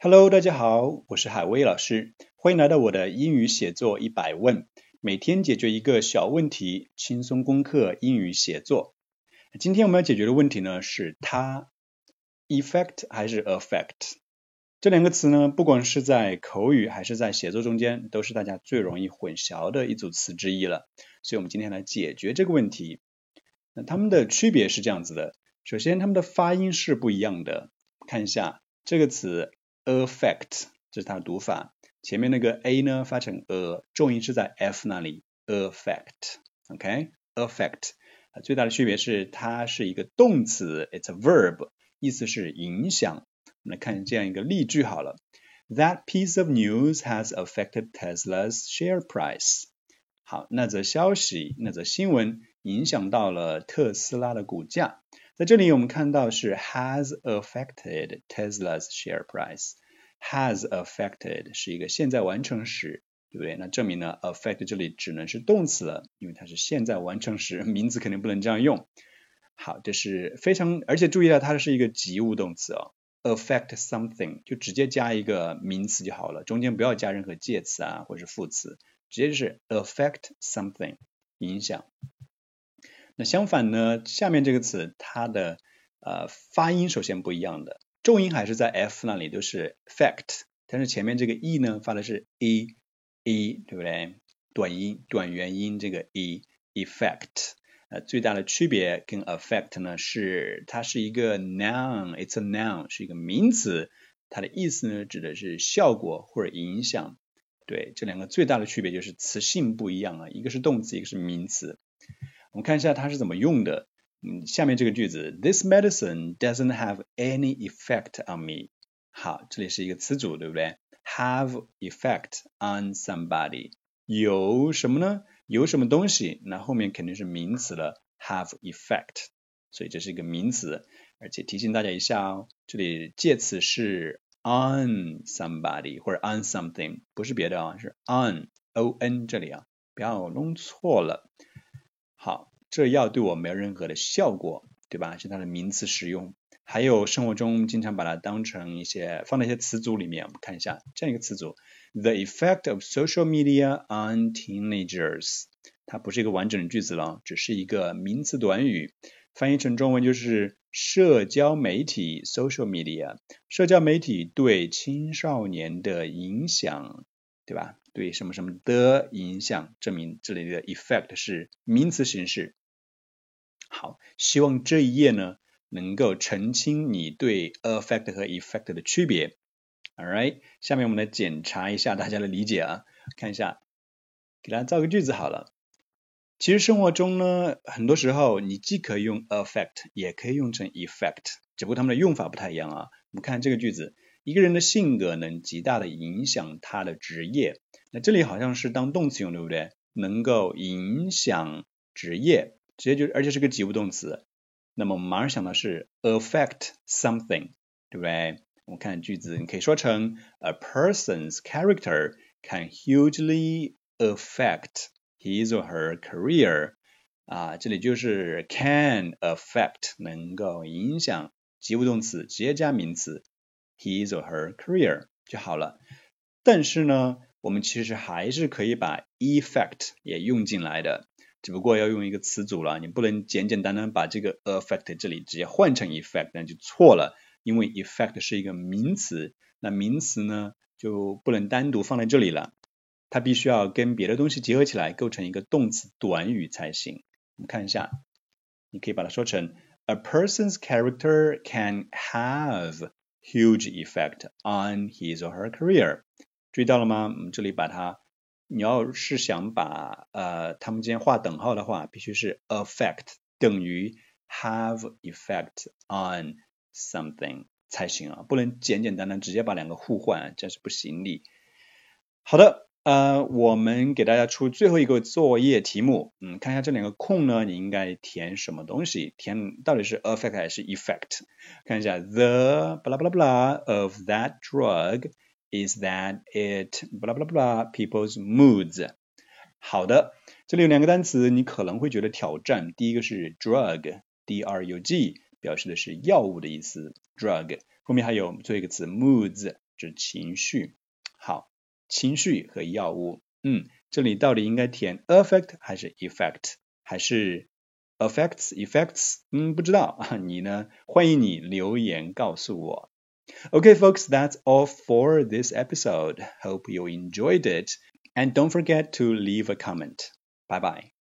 Hello，大家好，我是海威老师，欢迎来到我的英语写作一百问，每天解决一个小问题，轻松攻克英语写作。今天我们要解决的问题呢是它 effect 还是 affect 这两个词呢，不管是在口语还是在写作中间，都是大家最容易混淆的一组词之一了。所以我们今天来解决这个问题。那它们的区别是这样子的，首先它们的发音是不一样的。看一下这个词。Affect 这是它的读法，前面那个 a 呢发成 a，重音是在 f 那里。affect，OK，affect，最大的区别是它是一个动词，it's a verb，意思是影响。我们来看这样一个例句好了，That piece of news has affected Tesla's share price。好，那则消息，那则新闻影响到了特斯拉的股价。在这里我们看到是 has affected Tesla's share price。has affected 是一个现在完成时，对不对？那证明呢，affect 这里只能是动词了，因为它是现在完成时，名词肯定不能这样用。好，这是非常，而且注意到它是一个及物动词哦，affect something 就直接加一个名词就好了，中间不要加任何介词啊或者是副词，直接就是 affect something 影响。那相反呢，下面这个词它的呃发音首先不一样的，重音还是在 f 那里都是 fact，但是前面这个 e 呢发的是 e e 对不对？短音短元音这个 e effect，呃最大的区别跟 affect 呢是它是一个 noun，it's a noun 是一个名词，它的意思呢指的是效果或者影响，对这两个最大的区别就是词性不一样啊，一个是动词，一个是名词。我们看一下它是怎么用的。嗯，下面这个句子，This medicine doesn't have any effect on me。好，这里是一个词组，对不对？Have effect on somebody，有什么呢？有什么东西？那后面肯定是名词了，have effect。所以这是一个名词，而且提醒大家一下哦，这里介词是 on somebody 或者 on something，不是别的啊，是 on，o n 这里啊，不要弄错了。好，这药对我没有任何的效果，对吧？是它的名词使用。还有生活中经常把它当成一些放在一些词组里面。我们看一下这样一个词组：The effect of social media on teenagers。它不是一个完整的句子了，只是一个名词短语。翻译成中文就是社交媒体 （social media）。社交媒体对青少年的影响，对吧？对什么什么的影响，证明这里的 effect 是名词形式。好，希望这一页呢能够澄清你对 affect 和 effect 的区别。All right，下面我们来检查一下大家的理解啊，看一下，给大家造个句子好了。其实生活中呢，很多时候你既可以用 affect，也可以用成 effect，只不过它们的用法不太一样啊。我们看这个句子。一个人的性格能极大的影响他的职业，那这里好像是当动词用，对不对？能够影响职业，直接就而且是个及物动词。那么我们马上想到是 affect something，对不对？我们看句子，你可以说成 A person's character can hugely affect his or her career。啊，这里就是 can affect 能够影响及物动词，直接加名词。his or her career 就好了。但是呢，我们其实还是可以把 effect 也用进来的，只不过要用一个词组了，你不能简简单单把这个 affect 这里直接换成 effect，那就错了。因为 effect 是一个名词，那名词呢就不能单独放在这里了，它必须要跟别的东西结合起来，构成一个动词短语才行。我们看一下，你可以把它说成 A person's character can have Huge effect on his or her career，注意到了吗？我们这里把它，你要是想把呃它们之间画等号的话，必须是 affect 等于 have effect on something 才行啊，不能简简单单直接把两个互换，这是不行的。好的。呃，我们给大家出最后一个作业题目，嗯，看一下这两个空呢，你应该填什么东西？填到底是 affect 还是 effect？看一下，the blah blah blah of that drug is that it blah blah blah people's moods。好的，这里有两个单词，你可能会觉得挑战。第一个是 drug，d r u g，表示的是药物的意思，drug。后面还有最后一个词 moods，指情绪。好，情绪和药物，嗯，这里到底应该填 affect 还是 effect，还是 affects effects？嗯，不知道啊，你呢？欢迎你留言告诉我。Okay, folks, that's all for this episode. Hope you enjoyed it. And don't forget to leave a comment. Bye bye.